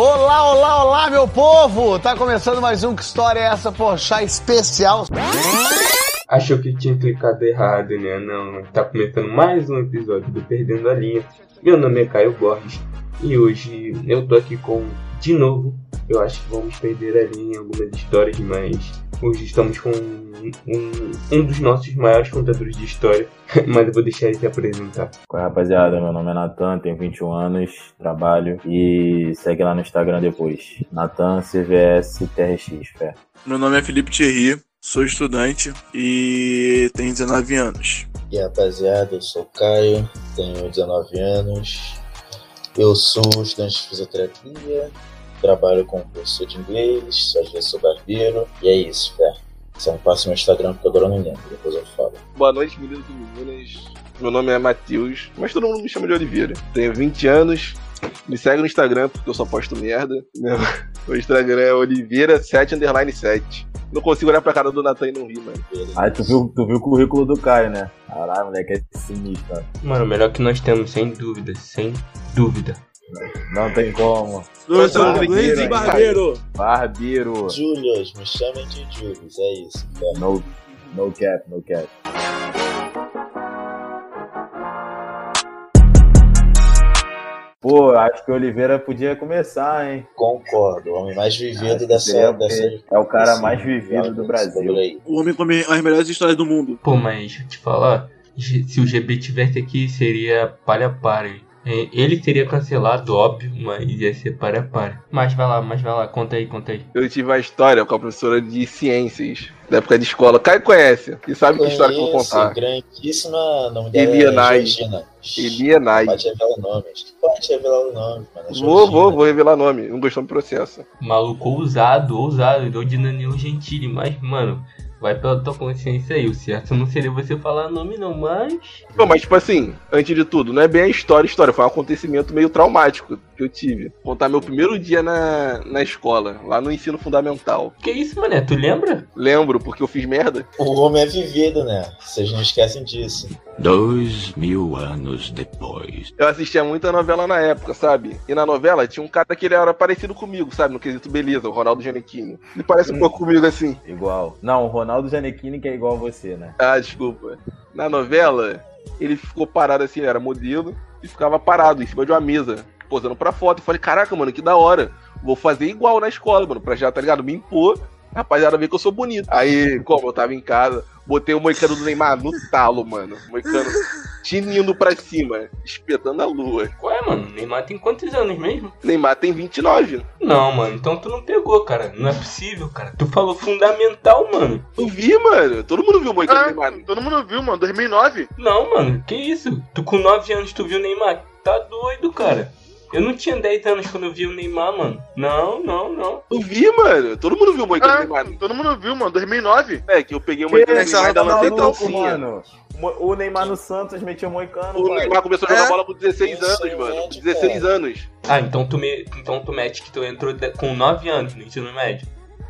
Olá, olá, olá, meu povo! Tá começando mais um Que História é essa, poxa, especial. Achou que tinha clicado errado, né? Não, tá começando mais um episódio do Perdendo a Linha. Meu nome é Caio Borges e hoje eu tô aqui com, de novo, eu acho que vamos perder a linha em algumas histórias, mas hoje estamos com um, um dos nossos maiores contadores de história, mas eu vou deixar ele se apresentar. Qual é, rapaziada? Meu nome é Natan, tenho 21 anos, trabalho e segue lá no Instagram depois. Natan CVS TRX, fé. Meu nome é Felipe Thierry, sou estudante e tenho 19 anos. E aí, rapaziada, eu sou o Caio, tenho 19 anos, eu sou estudante de fisioterapia, trabalho como professor de inglês, às vezes sou barbeiro, e é isso, fé. Só não passo meu Instagram porque agora eu não lembro, depois eu falo. Boa noite, meninos e meninas. Meu nome é Matheus, mas todo mundo me chama de Oliveira. Tenho 20 anos. Me segue no Instagram porque eu só posto merda. Meu, o Instagram é Oliveira7 underline 7. Não consigo olhar pra cara do Natan e não rir, mano. Aí tu viu, tu viu o currículo do Caio, né? Caralho, moleque, é sinistro, cara. Mano, o melhor que nós temos, sem dúvida, sem dúvida. Não tem como. Sou Barbeiro, Luiz hein, Barbeiro. Barbeiro. Julius, me chamem de Julius, é isso. No, no cap, no cap. Pô, acho que o Oliveira podia começar, hein? Concordo, o homem mais vivido dessa, seria dessa. É o cara mais vivido do Brasil. O homem com as melhores histórias do mundo. Pô, mas deixa eu te falar, se o GB tivesse aqui, seria palha para. Ele seria cancelado, óbvio, mas ia ser palha para. Mas vai lá, mas vai lá, conta aí, conta aí. Eu tive uma história com a professora de ciências da época de escola. Caio conhece e sabe que história que eu vou Conheço, contar. grandíssima, nome dela Elia é Nai. Pode revelar o nome, acho que pode revelar o nome, mano. é Vou, vou, vou revelar nome. Não gostou do processo. Maluco ousado, ousado, igual de Danilo Gentili, mas, mano, vai pela tua consciência aí. O certo não seria você falar nome, não, mas. Não, mas tipo assim, antes de tudo, não é bem a história, a história. Foi um acontecimento meio traumático que eu tive. Contar meu primeiro dia na, na escola, lá no ensino fundamental. Que isso, mané? Tu lembra? Lembro, porque eu fiz merda. O homem é vivido, né? Vocês não esquecem disso. Dois mil anos depois. Eu assistia muita novela na época, sabe? E na novela tinha um cara que ele era parecido comigo, sabe? No quesito beleza, o Ronaldo Giannichini. Ele parece um pouco comigo assim. Igual. Não, o Ronaldo Giannichini que é igual a você, né? Ah, desculpa. Na novela, ele ficou parado assim, ele era modelo, e ficava parado em cima de uma mesa, posando pra foto. E falei, caraca, mano, que da hora. Vou fazer igual na escola, mano, pra já, tá ligado? Me impor. Rapaziada, ver que eu sou bonito. Aí, como eu tava em casa, botei o moicano do Neymar no talo, mano. O moicano tinindo pra cima, espetando a lua. Qual é, mano? Neymar tem quantos anos mesmo? Neymar tem 29. Não, mano, então tu não pegou, cara. Não é possível, cara. Tu falou fundamental, mano. Eu vi, mano. Todo mundo viu o moicano do Ah, Neymar. todo mundo viu, mano. 2009. Não, mano, que isso? Tu com 9 anos tu viu o Neymar? Tá doido, cara. Eu não tinha 10 anos quando eu vi o Neymar, mano. Não, não, não. Eu vi, mano. Todo mundo viu o moicano do Ah, Neymar. todo mundo viu, mano. 2009. É, que eu peguei o Neymar e ainda tá lancei trancinha. mano. O Neymar no Santos metia moicano, O pai. Neymar começou a jogar É? bola com 16 Ensino anos, mano. médio, 16 cara. anos. Ah, então tu, me... então tu mete que tu entrou com 9 anos no ensino médio.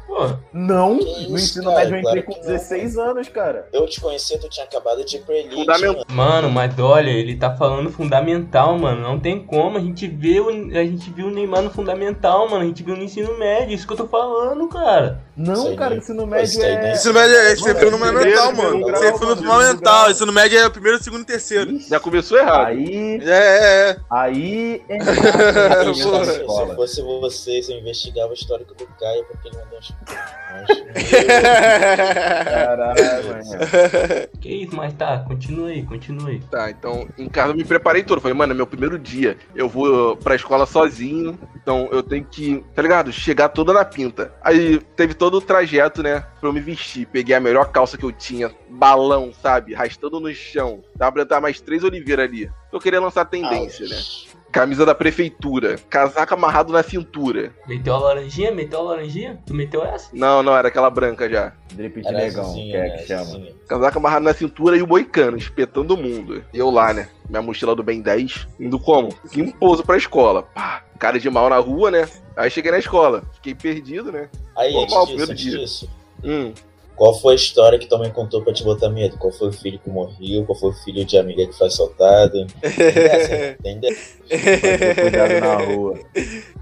Pô, Não, Que no isso, ensino cara, médio eu entrei claro com que não, 16 anos, cara. Eu te conheci, tu tinha acabado de ir pra Elite, Fundamental. mano. mano, mas olha, ele tá falando fundamental, mano. Não tem como. A gente vê o... a gente viu o Neymar no fundamental, mano. A gente viu no ensino médio. Isso que eu tô falando, cara. Não, Isso aí cara, nem- ensino isso médio aí é. nem- Ensino médio é esse Mano, é fundamental, mano. Esse é mano, fundamental. Ensino médio é primeiro, segundo e terceiro. Já começou errado. Aí, É, é, é. aí é Se, fosse vocês, eu investigava o histórico do Caio, porque ele mandou uns. Caralho, mano. Que isso, mas tá, continua aí, continua aí. Tá, então em casa eu me preparei todo. Falei, mano, é meu primeiro dia. Eu vou pra escola sozinho. Então eu tenho que, tá ligado? Chegar toda na pinta. Aí teve todo o trajeto, né? Pra eu me vestir. Peguei a melhor calça que eu tinha. Balão, sabe? Rastando no chão. Dá pra entrar mais três Oliveira ali. Eu queria lançar tendência, né? Camisa da prefeitura. Casaco amarrado na cintura. Meteu a laranjinha? Meteu a laranjinha? Tu meteu essa? Não, não, era aquela branca já. Drip de Era negão, que é né, que chama. azulzinha. Casaco amarrado na cintura e o moicano, espetando o mundo. E eu lá, né? Minha mochila do Ben 10, indo como? Que pouso pra escola. Pá, cara de mal na rua, né? Aí cheguei na escola, fiquei perdido, né? Aí, Pô, antes mal, disso, primeiro dia. disso, Hum. Qual foi a história que tua mãe contou pra te botar medo? Qual foi o filho que morreu? Qual foi o filho de amiga que foi assaltado? Tem dessa, cuidado na rua.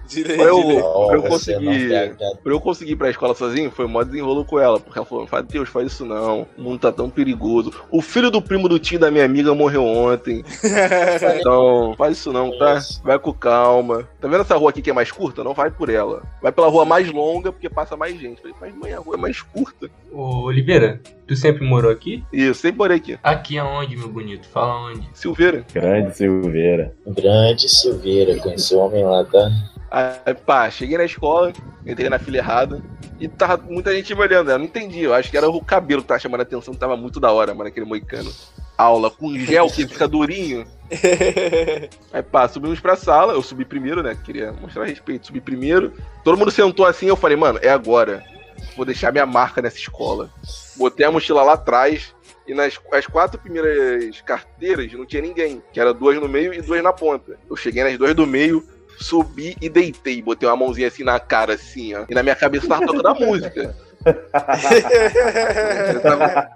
Pra eu, pra eu você conseguir. Pra eu conseguir ir pra escola sozinho, foi mó desenrolo com ela. Porque ela falou: Faz Deus, faz isso não. O mundo tá tão perigoso. O filho do primo do tio da minha amiga morreu ontem. Então, faz isso não, tá? Vai com calma. Tá vendo essa rua aqui que é mais curta? Não vai por ela. Vai pela rua mais longa, porque passa mais gente. Falei, mas mãe, a rua é mais curta. Ô, Oliveira, tu sempre morou aqui? Eu sempre morei aqui. Aqui aonde, meu bonito? Fala onde? Silveira. Grande Silveira. Grande Silveira, conheci o homem lá, tá? Aí, pá, cheguei na escola, entrei na fila errada. E tava muita gente me olhando. Eu não entendi. Eu acho que era o cabelo que tava chamando a atenção, que tava muito da hora, mano, aquele moicano. Aula com gel que fica durinho. Aí pá, subimos pra sala. Eu subi primeiro, né? Queria mostrar respeito. Subi primeiro. Todo mundo sentou assim. Eu falei, mano, é agora. Vou deixar minha marca nessa escola. Botei a mochila lá atrás. E nas as quatro primeiras carteiras não tinha ninguém. Que era duas no meio e duas na ponta. Eu cheguei nas duas do meio. Subi e deitei, botei uma mãozinha assim na cara, assim, ó. E na minha cabeça tava tocando a música. Eu tava,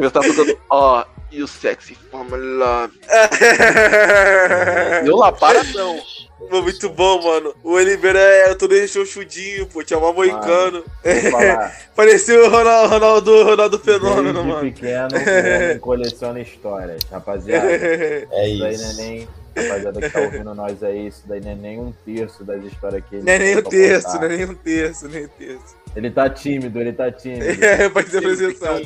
eu tava tocando, ó, you sexy from love. Eu lá, paradão. Pô, muito bom, mano. O Oliveira era todo rechonchudinho, pô. Tinha uma moicano. Parecia o Ronaldo, Ronaldo, Ronaldo Fenômeno, desde mano. pequeno, coleciona histórias. Rapaziada, É isso não é isso. nem... Rapaziada que tá ouvindo nós aí, isso daí não é nem um terço das histórias que ele Não é nem um terço, contar. não é nem um terço, nem um terço. Ele tá tímido, ele tá tímido. É, pode ser apresentado.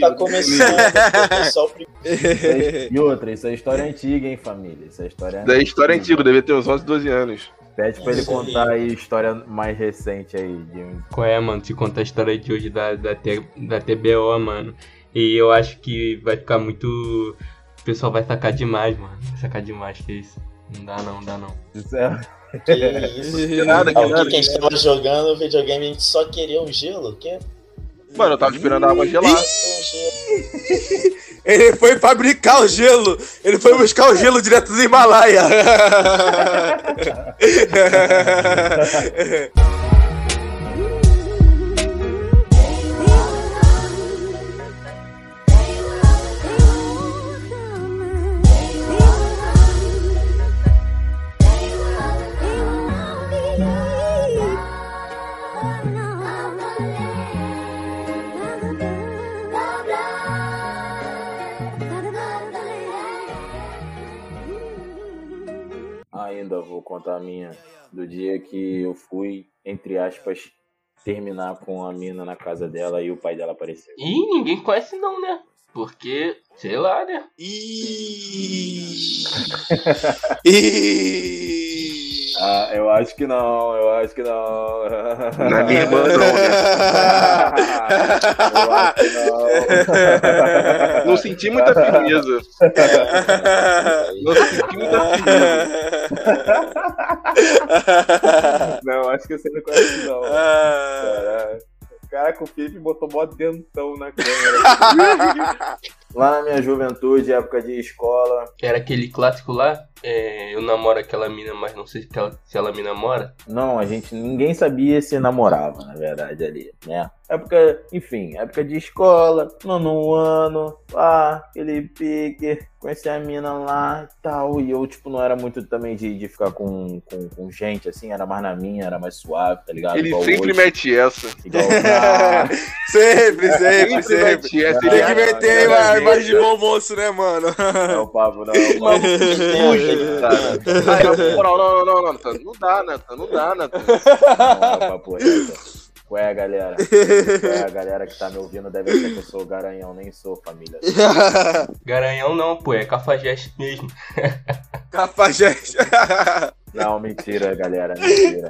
Tá começando, foi só o primeiro. E outra, isso é história antiga, hein, família? Isso é história Da história antiga, devia ter uns 11, 12 anos. Pede pra ele contar aí história mais recente aí. De um... Qual é, mano? Te contar a história de hoje da, da, T- da TBO, mano. E eu acho que vai ficar muito. O pessoal vai sacar demais, mano. Vai sacar demais, que isso. Não dá não, não dá não. Isso é- Que isso? Que nada, que nada. que a gente tava jogando videogame, a gente só queria um gelo? Que? Mano, eu tava esperando a água gelada. Um gelo. Ele foi fabricar o gelo. Ele foi buscar o gelo direto do Himalaia. contar a minha do dia que eu fui, entre aspas, terminar com a mina na casa dela e o pai dela apareceu. Ih, ninguém conhece não, né? Porque, sei lá, né? Ih. Ih. Ah, eu acho que não, eu acho que não. Na minha irmã não, né? eu acho que não. Não senti muita firmeza. Não senti muita firmeza. Não, acho que você não conhece não. Ah. Caralho. Caraca, o Felipe botou mó dentão na câmera. Lá na minha juventude, época de escola, Era aquele clássico lá. É, eu namoro aquela mina, mas não sei se ela, se ela me namora. não, a gente, ninguém sabia se namorava, na verdade, ali, né? Época, enfim, época de escola, nono ano, ah, aquele pique, conheci a mina lá e tal, e eu, tipo, não era muito também de, de ficar com, com, com gente, assim, era mais na minha, era mais suave, tá ligado? Ele Igual sempre hoje, mete essa. Igual, ah, sempre, sempre, Sempre sempre. mete essa. Tem que meter é imagem de bom moço, né, mano? não é o papo, não. é o papo. Ai, na moral, não, não, não, não, Nathan, não dá, Nathan, não dá, Nathan. Não, é o papo reto. Qual é, galera? Qual é a galera que tá me ouvindo deve ser que eu sou o garanhão, nem sou família. Garanhão não, pô, é cafajeste mesmo. Cafajeste. Não, mentira, galera, mentira.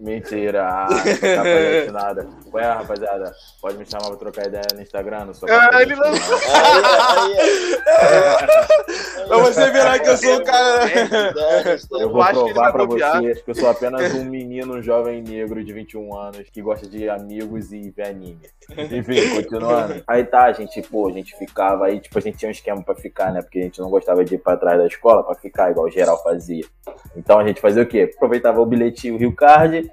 Mentira, ah, capaz nada. Qual é, rapaziada? Pode me chamar pra trocar ideia no Instagram, não sou Ah, ele não- de nada. Aí, aí, Pra você virar que eu sou o cara. Eu Eu vou acho que ele provar pra bobear. você que eu sou apenas um menino jovem negro de 21 anos que gosta de amigos e ver anime. Enfim, continuando. Aí tá, a gente, pô, a gente ficava aí, tipo, a gente tinha um esquema pra ficar, né? Porque a gente não gostava de ir pra trás da escola pra ficar, igual o geral fazia. Então a gente fazia o quê? Aproveitava o bilhetinho Rio Card,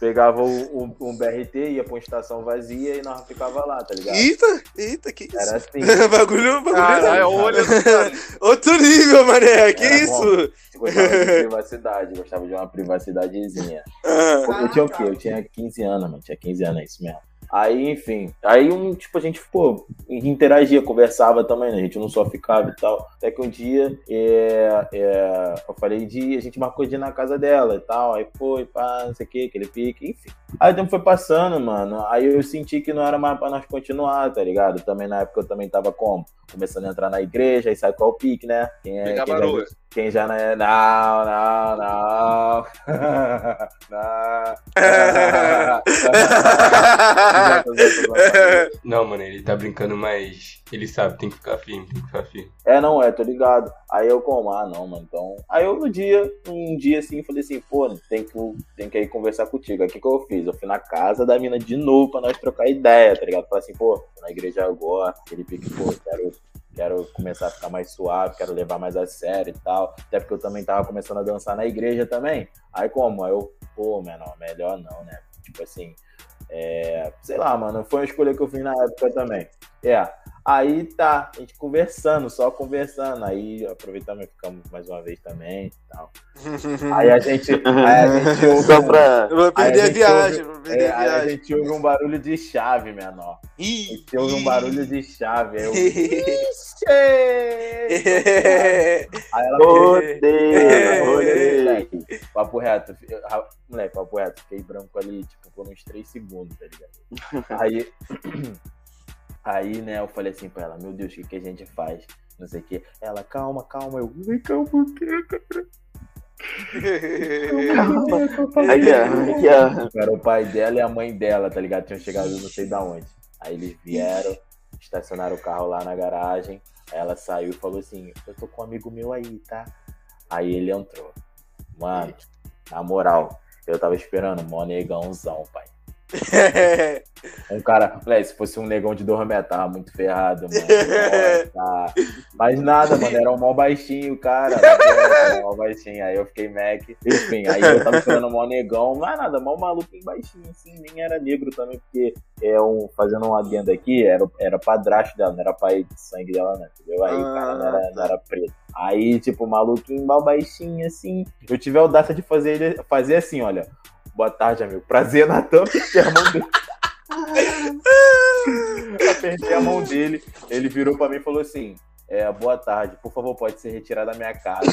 pegava o, o, um BRT, ia pra uma estação vazia e nós ficava lá, tá ligado? Eita, eita, que isso? Era assim. bagulho, bagulho. Caralho, olha. Outro nível, mané. Que Era isso? bom. Gostava de privacidade, gostava de uma privacidadezinha. Ah, eu tinha o quê? Eu tinha 15 anos, mano. Tinha 15 anos, é isso mesmo. Aí, enfim. Aí, um, tipo, a gente, pô, interagia, conversava também, né? A gente não só ficava e tal. Até que um dia, é, é, eu falei de. A gente marcou de ir na casa dela e tal. Aí foi, pá, não sei o que, aquele pique, enfim. Aí o tempo foi passando, mano. Aí eu senti que não era mais pra nós continuar, tá ligado? Também na época eu também tava como? Começando a entrar na igreja, aí sabe qual é o pique, né? Quem, é, quem, já, quem já não é. Não, não, não. não. Não, mano, ele tá brincando, mas ele sabe, tem que ficar firme, tem que ficar firme. É, não é, tô ligado. Aí eu como, ah, não, mano, então. Aí eu no dia, um dia assim, falei assim, pô, tem que, tem que ir conversar contigo. Aí o que, que eu fiz? Eu fui na casa da mina de novo pra nós trocar ideia, tá ligado? Falei assim, pô, na igreja agora, pique, pô, quero, quero começar a ficar mais suave, quero levar mais a sério e tal. Até porque eu também tava começando a dançar na igreja também. Aí como? Aí eu, pô, menor, melhor não, né? Tipo assim, é, sei lá, mano, foi uma escolha que eu fiz na época também. É. Aí tá, a gente conversando, só conversando. Aí aproveitamos e ficamos mais uma vez também e tal. Aí a gente. Aí a gente ouve, Só pra. Eu vou aí perder a gente viagem, ouve- vou perder é, a aí a viagem. gente ouve um barulho de chave, menor. A gente ouve um barulho de chave. Aí eu. É. Ixi! Aí ela rodeio. Moleque, papo reto. eu- Moleque, papo reto. Fiquei branco ali, tipo, por uns 3 segundos, tá ligado? Aí. Aí, né, eu falei assim pra ela, meu Deus, o que, que a gente faz? Não sei o que. Ela, calma, calma. Eu, "Ai, calma o quê, cara? Aqui, ó. Aqui, ó. Era o pai dela e a mãe dela, tá ligado? Tinham chegado não sei da onde. Aí eles vieram, estacionaram o carro lá na garagem. Aí ela saiu e falou assim: Eu tô com um amigo meu aí, tá? Aí ele entrou. Mano, na moral, eu tava esperando mó negãozão, pai. Um cara, moleque, se fosse um negão de dois metros, tava muito ferrado, mano. Nossa. Mas nada, mano, era um mó baixinho, cara. Era um mó baixinho. Aí eu fiquei Mac. Enfim, aí eu tava esperando um mó negão. Mas nada, mó maluquinho baixinho, assim. Nem era negro também, porque é um, fazendo um adendo aqui, era, era padrasto dela, não era pai de sangue dela, não, entendeu? Aí o cara não era, não era preto. Aí, tipo, maluquinho, mal baixinho, assim. Eu tive a audácia de fazer ele fazer assim, olha. Boa tarde, amigo. Prazer, Natan. Apertei a mão dele. Apertei a mão dele. Ele virou pra mim e falou assim: é, Boa tarde, por favor, pode ser retirado da minha casa.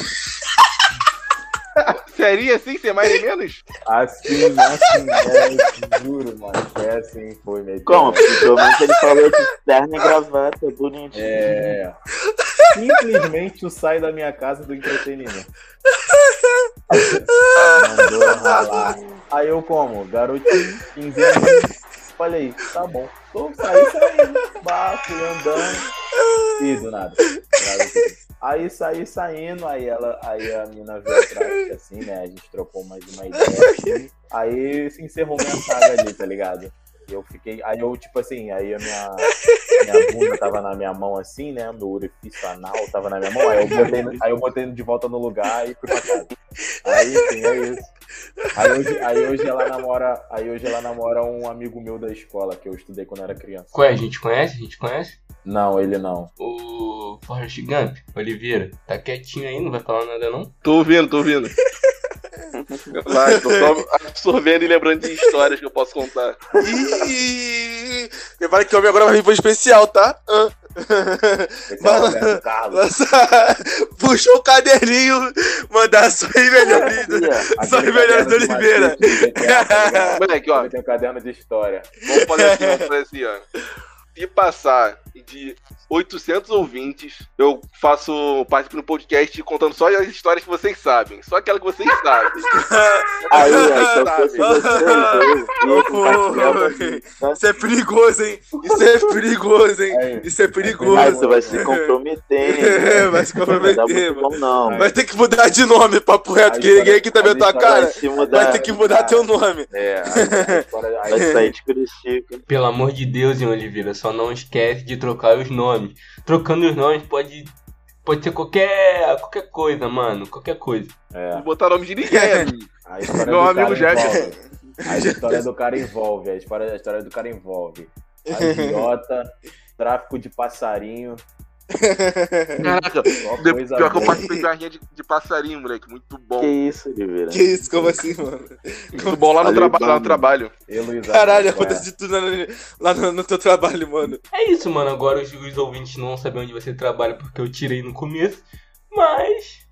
Seria assim, ser mais nem menos? Assim, assim, é, juro, mano. Foi assim, foi mesmo. Como? Pelo menos ele falou de terno e gravata, bonitinho. É. Simplesmente o sai da minha casa do entretenimento. Mandou. Aí eu como? Garotinho, 15 anos. Falei, tá bom. Tô saí saindo. Fui andando. E do nada. Aí saí saindo, aí ela, aí a mina veio atrás, assim, né? A gente trocou mais uma ideia assim. Aí se encerrou minha saga ali, tá ligado? Eu fiquei. Aí eu, tipo assim, aí a minha, minha bunda tava na minha mão assim, né? Meu orifício anal tava na minha mão. Aí eu botei, aí eu botei de volta no lugar e fui pra casa. Aí, enfim, é isso. Aí hoje, aí hoje ela namora. Aí hoje ela namora um amigo meu da escola que eu estudei quando era criança. Qual é? A gente conhece? A gente conhece? Não, ele não. O Forrest Gump, Oliveira, tá quietinho aí, não vai falar nada não? Tô ouvindo, tô ouvindo. Vai, tô só absorvendo e lembrando de histórias que eu posso contar. Ih, Prepara que o homem agora vai vir pro especial, tá? Ah. É Puxou o caderninho, aí, melhores. Só Aquele os melhores do Oliveira. Moleque, ó, tem um caderno de história. vamos fazer assim, vamos fazer assim, ó. Se passar de 800 ouvintes, eu faço participo no podcast contando só as histórias que vocês sabem. Só aquela que vocês sabem. Aí, ó, então fosse aí. Pra mim, tá? Isso é perigoso, hein? Isso é perigoso, hein? É, Isso é Aí perigoso. você vai se comprometer, hein? É, vai se Não comprometer, bom, não. Vai ter que mudar de nome, papo reto, Aí que ninguém aqui tá vendo tua aí cara. Vai mudar. Vai ter que mudar teu nome. É, aí, aí- Vai sair de Curicica. Pelo amor de Deus, hein, Oliveira, só não esquece de trocar os nomes. Trocando os nomes pode, pode ser qualquer, qualquer coisa, mano, qualquer coisa. é. Não botar nome de ninguém, amigo. A história Meu do amigo cara Jack. envolve. A história do cara envolve, a história, a história do cara envolve agiota, tráfico de passarinho. Caraca, pior que eu participei de uma rinha de, de passarinho, moleque. Muito bom. Que isso, Oliveira? Que isso, como assim, mano? Muito bom lá no, traba lá no trabalho. E Luiz Caralho, acontece de tudo lá no, lá no- no teu trabalho, mano. É isso, mano. Agora os, os ouvintes não vão saber onde você trabalha porque eu tirei no começo. Mas.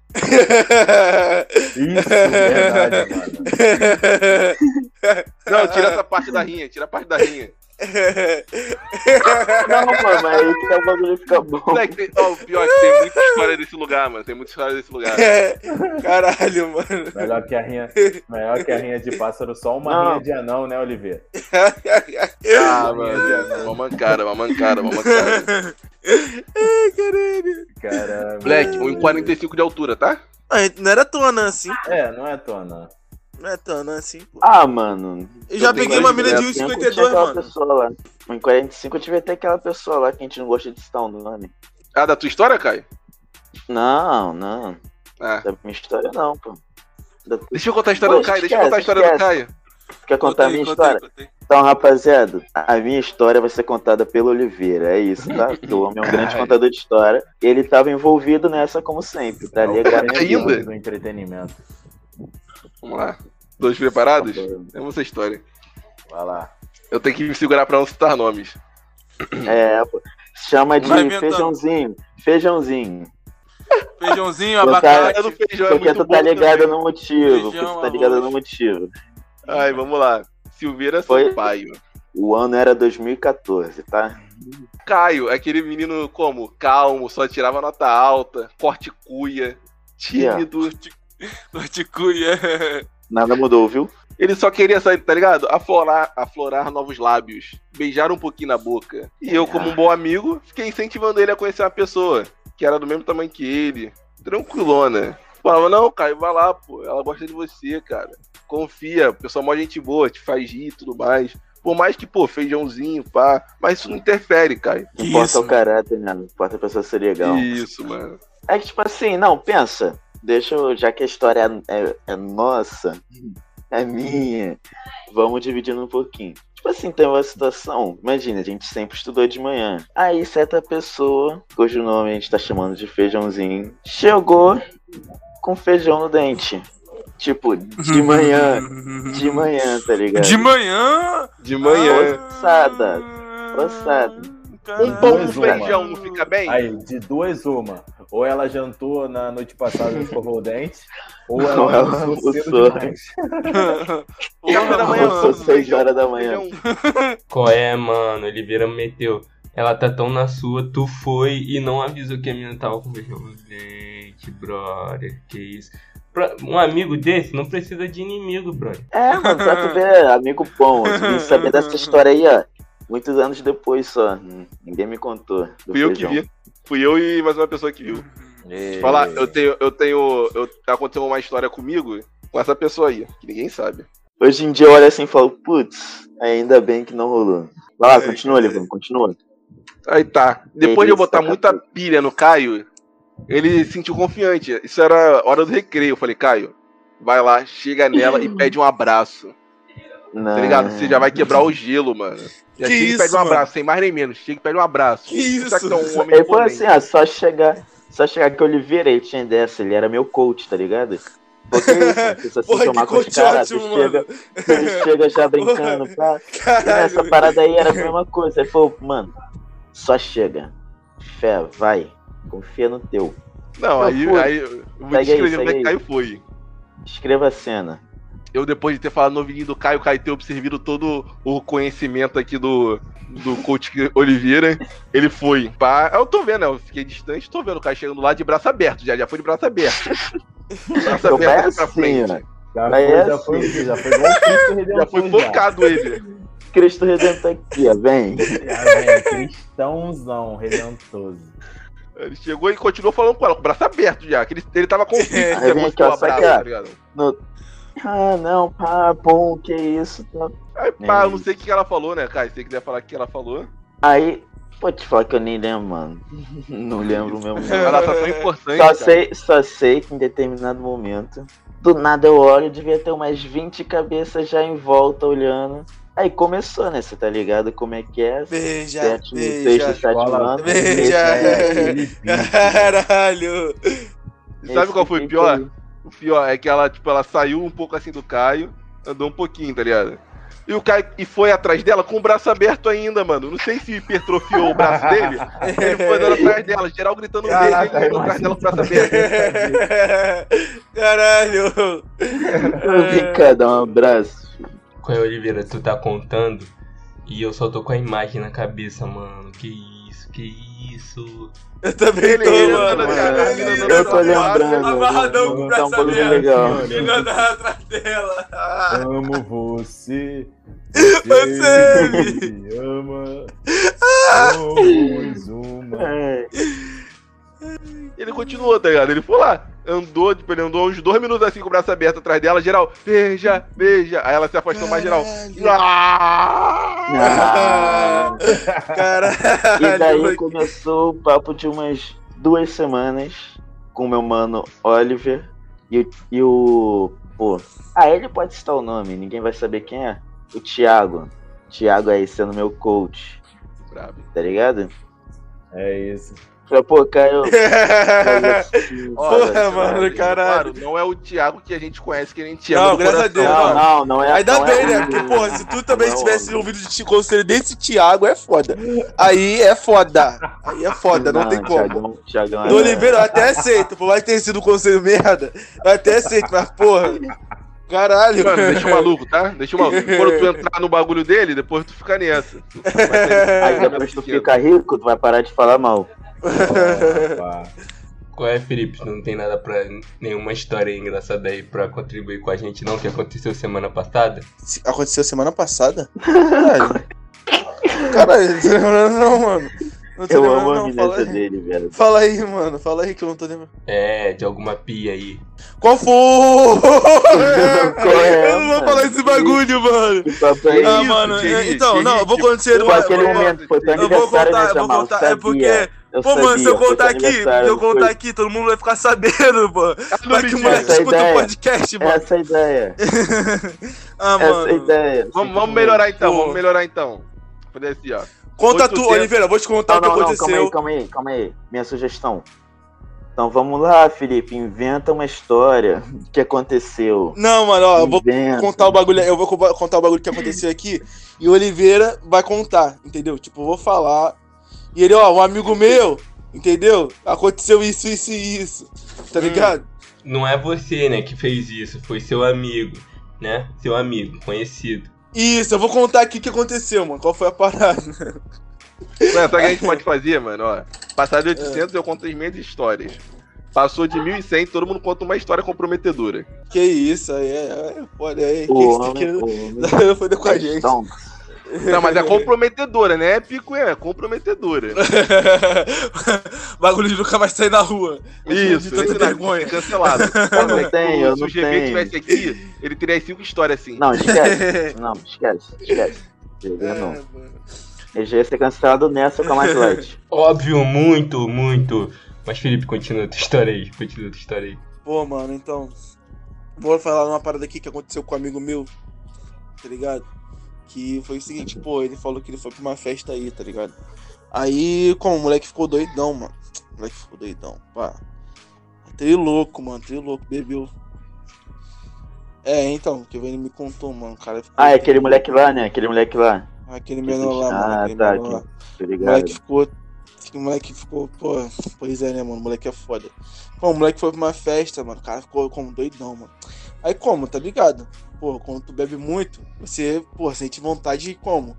Isso, verdade, mano. Não, tira essa parte da rinha, tira a parte da rinha. Não, mano, mas aí que o bagulho fica bom. Moleque, tem, ó, o pior é que tem muita história desse lugar, mano. Tem muita história desse lugar. Caralho, mano. Melhor que a rinha, melhor que a rinha de pássaro, só uma Não. rinha de anão, né, Oliveira? Ah, mano. Uma mancada, uma mancada, uma mancada. Caramba. Moleque, 1,45 de altura, tá? Ah, Não era tua anã assim. É, não é tona. Não é tua anã assim, pô. Ah, mano. Eu já peguei uma mina de Tinha 1,52, aquela mano. pessoa lá. Em 45 eu tive até aquela pessoa lá que a gente não gosta de citar o nome. Ah, da tua história, Caio? Não, não. Ah. Da minha história não, pô. Da... Deixa eu contar a história do Poxa, Caio, deixa eu contar a história do esquece, Caio. Quer contar a minha Contei, história? contei, contei. Então, rapaziada, a minha história vai ser contada pelo Oliveira, é isso, tá? Porque o homem é um grande contador de história. Ele tava envolvido nessa como sempre, tá ali É. Ainda? do entretenimento. Vamos lá. Dois preparados? Vamos essa história. Vai lá. Eu tenho que me segurar pra não citar nomes. É. Chama de feijãozinho. Feijãozinho. Feijãozinho, abacate. do feijão é Porque muito tu tá bom ligado também. no motivo. Porque Feijão, tu tá ligado arroz. no motivo. Ai, vamos lá. Silveira Foi- Sampaio. O ano era 2014, tá? Caio, aquele menino como? Calmo, só tirava nota alta, corte cuia, tímido. Horticuia. Nada mudou, viu? Ele só queria sair, tá ligado? Aflorar, aflorar novos lábios, beijar um pouquinho na boca. E eu, como um bom amigo, fiquei incentivando ele a conhecer uma pessoa que era do mesmo tamanho que ele. Tranquilona. Falava, não, Caio, vai lá, pô. Ela gosta de você, cara. Confia, pessoa mó gente boa, te faz rir e tudo mais. Por mais que, pô, feijãozinho, pá. Mas isso não interfere, Caio. Não importa Isso, o caráter, né? Não importa a pessoa ser legal. Isso, mano. É que, tipo assim, não, pensa. Deixa eu, já que a história é, é- é nossa, é minha, vamos dividindo um pouquinho. Tipo assim, tem uma situação, imagina, a gente sempre estudou de manhã. Aí certa pessoa, cujo nome a gente tá chamando de feijãozinho, chegou com feijão no dente. Tipo, de manhã, de manhã, tá ligado? De manhã. De manhã. Ossada, ossada. Um pão com feijão não fica bem? Aí, de duas, uma. Ou ela jantou na noite passada e escovou o dente, ou ela Ou ela almoçou cedo demais. Café da manhã, mano. horas da manhã. Qual é, mano? Oliveira meteu. Ela tá tão na sua, tu foi e não avisou que a menina tava com feijão no dente, brother. Que isso. Pra- um amigo desse não precisa de inimigo, brother. É, mano, pra tu ver, amigo bom. Eu saber dessa história aí, ó. Muitos anos depois só. Hum, Ninguém me contou. Fui eu que feijão. vi. Fui eu e mais uma pessoa que viu. E- Falar, eu tenho, eu tenho. Eu, aconteceu uma história comigo com essa pessoa aí, que ninguém sabe. Hoje em dia eu olho assim e falo, putz, ainda bem que não rolou. Vai lá, continua, Livão, continua. Aí tá. Depois de eu botar tá muita pilha no Caio, ele se sentiu confiante. Isso era hora do recreio. Eu falei, Caio, vai lá, chega nela e pede um abraço. Não. Tá ligado? Você já vai quebrar o gelo, mano. Já Que chega e isso, pede um mano? abraço, sem mais nem menos. Chega e pede um abraço. Que isso? Será que é um homem Ele falou assim, ó, só chegar, só chegar que o Oliveira, ele tinha dessa, ele era meu coach, tá ligado? Porque isso, mano, precisa se Porra, tomar com os caras, tu ótimo, chega, tu chega já brincando, pá. E Caralho. parada aí era a mesma coisa. Ele falou, mano, só chega. Fé, vai. Confia no teu. Não, Eu aí, fui. aí eu vou Segue aí, descrever como é aí. Caio foi. Escreva a cena. Eu, depois de ter falado no ouvidinho do Caio, Caio ter observado todo o conhecimento aqui do, do coach Oliveira, ele foi. Pá, eu tô vendo, né? Eu fiquei distante, tô vendo o Caio chegando lá de braço aberto, já, já foi de braço aberto. braço é aberto pra assim, frente. ó. Já foi, é já assim. foi, já foi Cristo Redentor. Já foi focado ele. Cristo Redentor aqui, ó, vem. Já, velho, cristãozão, redentoso. Ele chegou e continuou falando com ela, com o braço aberto já. Que ele, ele tava o aqui, ó, abraço, saca- tá ligado? Ah, não, pá, bom, que isso. Tá. Aí, pá, É eu não sei o que ela falou, né, Caio? Se você quiser falar o que ela falou. Aí, Pô, te falar que eu nem lembro, mano. Não lembro mesmo. Ela tá tão importante. Só cara. sei, só sei que em determinado momento, do nada eu olho, devia ter umas 20 cabeças já em volta olhando. Aí começou, né? Você tá ligado como é que é? Beija, Sétimo, sexto, beija. sétimo Escola- ano. Beija. é Caralho. E sabe qual foi o pior? pique O pior é que ela, tipo, ela saiu um pouco assim do Caio, andou um pouquinho, tá ligado? E o Caio e foi atrás dela com o braço aberto ainda, mano. Não sei se hipertrofiou o braço dele. Ele foi andando atrás dela, geral gritando um beijo, ele andando atrás dela com o braço aberto. Caralho. Vim cá dar um abraço. Qual é, Oliveira? Tu tá contando e eu só tô com a imagem na cabeça, mano. Que isso, que isso. Eu também tô, andando, mano. cara, Eu tô lembrando. Amarradão com o Tá um aberto. legal. Ele andava atrás dela. Ah, Amo você. Você me ama. Somos uma. É, Ele continuou, tá ligado? Ele foi lá, andou, tipo, ele andou uns dois minutos assim com o braço aberto atrás dela, geral, beija, beija. Aí ela se afastou mais geral. Ah! Ah, Caralho. E daí começou o papo de umas duas semanas com meu mano Oliver e, o- e o. Pô. Ah, ele pode citar o nome, ninguém vai saber quem é. O Thiago. Thiago aí sendo meu coach, Brabo. tá ligado? É isso. Falei, pô, Caio. Porra, mano, caralho. Claro, não é o Thiago que a gente conhece, que a gente ama Não, graças a coração. Deus, Não, não, não é. Ainda não bem, é né? Porque, porra, se tu também não é o tivesse homem. ouvido de conselho desse Thiago, é foda. Aí é foda. Aí é foda, não, tem como. Thiagão, Thiagão Do é- Oliveira eu até aceito, por mais ter sido um conselho merda, eu até aceito, mas porra. Caralho. Mano, deixa o maluco, tá? Deixa o maluco. Quando tu entrar no bagulho dele, depois tu fica nessa. Aí depois tu fica rico, tu vai parar de falar mal. Opa. Qual é, Felipe? Não tem nada pra. nenhuma história engraçada aí pra contribuir com a gente, não? Que aconteceu semana passada? Se- Aconteceu semana passada? Caralho. Caralho, não tô lembrando não, mano. Não tô Eu lembrando amo a não, fala aí. dele, velho. Fala aí, mano, fala aí que eu não tô lembrando. É, de alguma pia aí. Qual foi? Qual é, eu não vou mano? falar esse bagulho, mano. Que papo é Ah, esse? mano, Thierry, então, Thierry, não, eu vou acontecer Foi aquele eu vou- momento, foi teu Eu vou aniversário, contar, né, eu vou contar. Sabia. É porque. Eu Pô, mano, se eu sabia, contar aqui, se eu contar foi- aqui, todo mundo vai ficar sabendo, pô. Vai que o moleque escuta o podcast, mano. Essa é a ideia. Ah, Essa é a mano. ideia. Vamos, vamos melhorar então, Pô. vamos melhorar então. Fazer assim, ó. Conta tu, 800. Oliveira, eu vou te contar Não, o que não, não, calma aconteceu. aí, calma aí, calma aí. Minha sugestão. Então vamos lá, Felipe, inventa uma história que aconteceu. Não, mano, ó, eu vou contar o bagulho, eu vou co- contar o bagulho que aconteceu aqui e o Oliveira vai contar, entendeu? Tipo, eu vou falar e ele, ó, um amigo meu, entendeu? Aconteceu isso, isso e isso, tá Hum. ligado? Não é você, né, que fez isso, foi seu amigo, né? Seu amigo, conhecido. Isso, eu vou contar aqui o que aconteceu, mano. Qual foi a parada? Mano, sabe o que a gente pode fazer, mano? Ó, passar de 800 eu conto as minhas histórias. Passou de 1100, todo mundo conta uma história comprometedora. Que isso, aí é, é foda aí. O que você tá querendo foder com a gente? Não, mas é comprometedora, né? É pico, é comprometedora. Bagulho de nunca mais sair na rua. Isso, de tanta não, vergonha. cancelado. Eu não tenho, eu Se não o GV tenho. tivesse aqui, ele teria as cinco histórias assim. Não, esquece. Não, esquece, esquece. GG É, não. GG ia ser cancelado nessa com a mais light. Óbvio, muito, muito. Mas Felipe, continua a tua história aí, continua a tua história aí. Pô, mano, então. Vou falar uma parada aqui que aconteceu com um amigo meu, tá ligado? Que foi o seguinte, pô, ele falou que ele foi pra uma festa aí, tá ligado? Aí, como o moleque ficou doidão, mano. O moleque ficou doidão, pá. Tri louco, mano, tri louco, bebeu. É, então, que ele me contou, mano. Cara. Ah, é aquele moleque lá, né? Aquele moleque lá. Aquele menor lá, mano. Ah, tá, menor lá. aqui. Tá O ligado? moleque ficou. O moleque ficou, pô. Pois é, né, mano? O moleque é foda. Pô, o moleque foi pra uma festa, mano. O cara ficou como doidão, mano. Aí como, tá ligado? Pô, quando tu bebe muito, você, pô, sente vontade de como?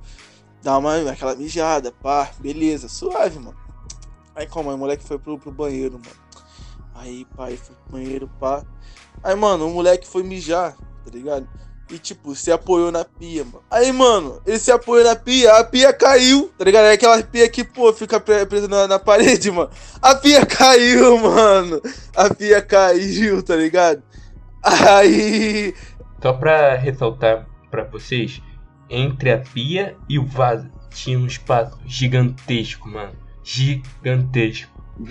Dar uma aquela mijada, pá, beleza, suave, mano. Aí como? Aí o moleque foi pro, pro banheiro, mano. Aí, ele foi pro banheiro, pá. Aí, mano, o moleque foi mijar, tá ligado? E, tipo, se apoiou na pia, mano. Aí, mano, ele se apoiou na pia, a pia caiu, tá ligado? É aquela pia que, pô, fica pre- presa na, na parede, mano. A pia caiu, mano. A pia caiu, tá ligado? Aí. Só pra ressaltar pra vocês, entre a pia e o vaso tinha um espaço gigantesco, mano. Gigantesco.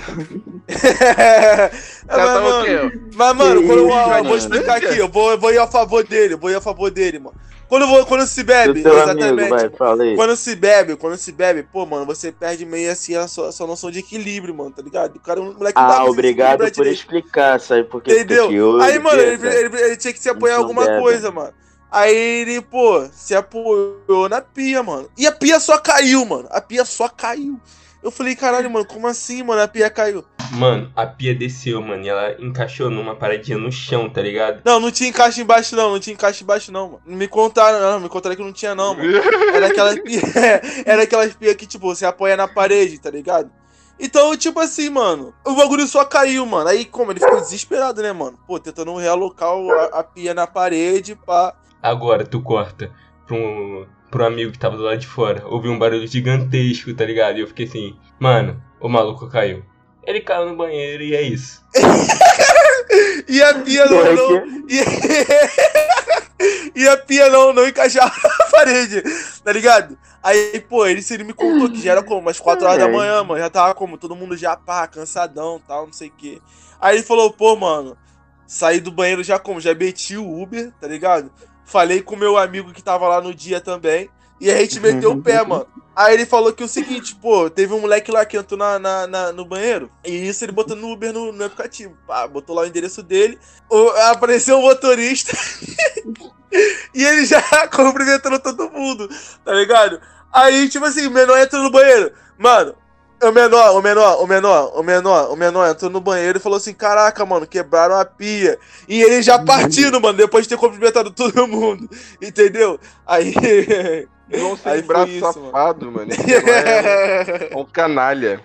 Mas, mano, mas, mano, eu, vou explicar aqui, eu vou, eu vou ir a favor dele, eu vou ir a favor dele, mano. Quando, quando se bebe, exatamente. amigo, vai. Quando se bebe, quando se bebe, pô, mano, você perde meio assim a sua, a sua noção de equilíbrio, mano, tá ligado? O cara, o moleque não Ah, dá obrigado por direito. explicar, sabe por que Entendeu? hoje, Aí, mano, ele, ele- ele tinha que se apoiar em alguma bebe. coisa, mano. Aí ele, pô, se apoiou na pia, mano. E a pia só caiu, mano. A pia só caiu. Eu falei, caralho, mano, como assim, mano? A pia caiu. Mano, a pia desceu, mano, e ela encaixou numa paradinha no chão, tá ligado? Não, não tinha encaixe embaixo, não. Não tinha encaixe embaixo, não, mano. Não me contaram, não. Me contaram que não tinha, não, mano. Era aquela pia, era aquelas pia que, tipo, você apoia na parede, tá ligado? Então, tipo assim, mano, o bagulho só caiu, mano. Aí, como? Ele ficou desesperado, né, mano? Pô, tentando realocar a, a pia na parede, pá. Agora tu corta pro, pro amigo que tava do lado de fora. Ouvi um barulho gigantesco, tá ligado? E eu fiquei assim, mano, o maluco caiu. Ele caiu no banheiro e é isso. E a pia não. Não e... e a pia não, não encaixava na parede, tá ligado? Aí, pô, ele, ele me contou que já era como umas 4 horas da Ai. manhã, mano. Já tava como todo mundo já, pá, cansadão tal, não sei o quê. Aí ele falou, pô, mano, saí do banheiro já como? Já meti o Uber, tá ligado? Falei com o meu amigo que tava lá no dia também. E a gente meteu o pé, mano. Aí ele falou que o seguinte, pô, teve um moleque lá que entrou na, na- na- no banheiro. E isso ele botou no Uber no, no aplicativo. Pá, botou lá o endereço dele. O- apareceu o motorista. e ele já cumprimentando todo mundo, tá ligado? Aí, tipo assim, o menor entrou no banheiro. Mano, o menor, o menor, o menor, o menor, o menor entrou no banheiro e falou assim: Caraca, mano, quebraram a pia. E ele já partindo, mano, depois de ter cumprimentado todo mundo. Entendeu? Aí. João Aí braço isso, safado, mano. Menor É é um canalha.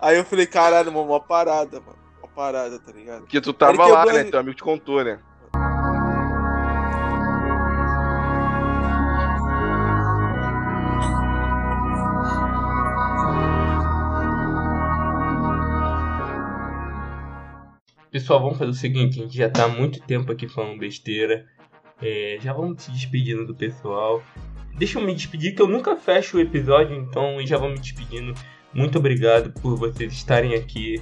Aí eu falei, caralho, mano, uma parada, mano. Uma parada, tá ligado? Porque tu tava lá, né? Teu amigo te contou, né? Pessoal, vamos fazer o seguinte, a gente já tá há muito tempo aqui falando besteira. É, já vamos se despedindo do pessoal. Deixa eu me despedir que eu nunca fecho o episódio, então já vou me despedindo. Muito obrigado por vocês estarem aqui.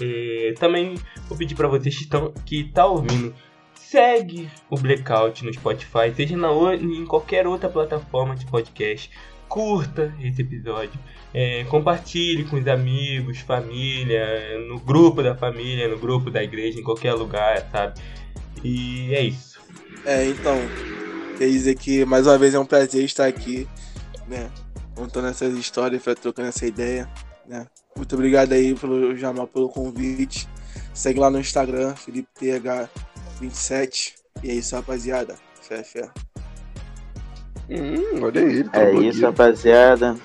É, também vou pedir para vocês que estão que tá ouvindo, segue o Blackout no Spotify, seja na, em qualquer outra plataforma de podcast. Curta esse episódio. É, compartilhe com os amigos, família, no grupo da família, no grupo da igreja, em qualquer lugar, sabe? E é isso. É, então, quer dizer que mais uma vez é um prazer estar aqui, né? Contando essas histórias, trocando essa ideia, né? Muito obrigado aí pelo Jamal pelo convite. Segue lá no Instagram, FelipeTH27. E é isso, rapaziada. Fé, fé. Hum, olha aí. tá É isso, rapaziada.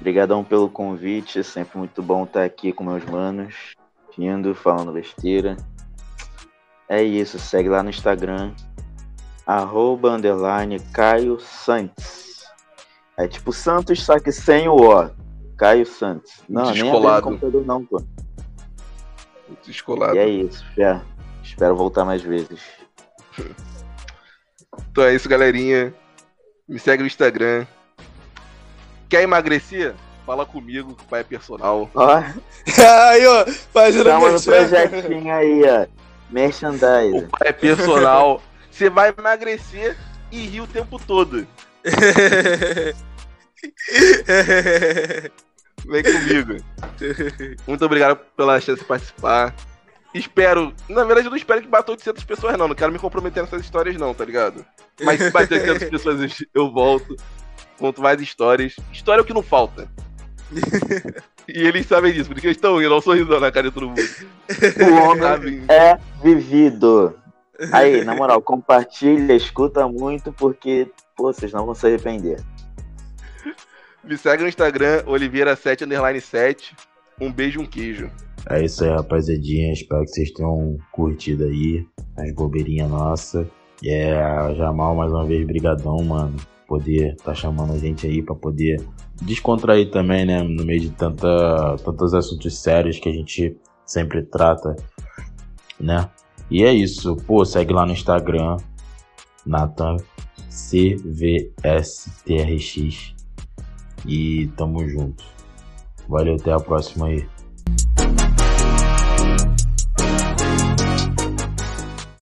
Obrigadão pelo convite. É sempre muito bom estar aqui com meus manos. Vindo, falando besteira. É isso, segue lá no Instagram. Arroba underline Caio Santos. É tipo Santos, só que sem o O. Caio Santos. Não, nem Descolado. o computador não, pô. Descolado. E é isso, já. Espero voltar mais vezes. Então é isso, galerinha. Me segue no Instagram. Quer emagrecer? Fala comigo, que o pai é personal. Ó, aí, ó, fazendo tamo no projetinho aí, ó. O Merchandise. pai é personal. Você vai emagrecer e rir o tempo todo. Vem comigo. Muito obrigado pela chance de participar. Espero. Na verdade, eu não espero que bata 800 pessoas, não. Não quero me comprometer nessas histórias, não, tá ligado? Mas se bater 800 pessoas, eu volto. Conto mais histórias. História é o que não falta. E eles sabem disso, porque eles estão rindo, olha o sorrisão na cara de todo mundo. O homem é vivido. Aí, na moral, compartilha, escuta muito, porque, pô, vocês não vão se arrepender. Me segue no Instagram, Oliveira7 underline 7. Um beijo, um queijo. É isso aí, rapaziadinha. Espero que vocês tenham curtido aí as bobeirinhas nossas. E é, Jamal, mais uma vez, brigadão, mano. Poder tá chamando a gente aí pra poder descontrair também, né? No meio de tanta, tantos assuntos sérios que a gente sempre trata, né? E é isso. Pô, segue lá no Instagram, Nathan CVSTRX. E tamo junto. Valeu, até a próxima aí.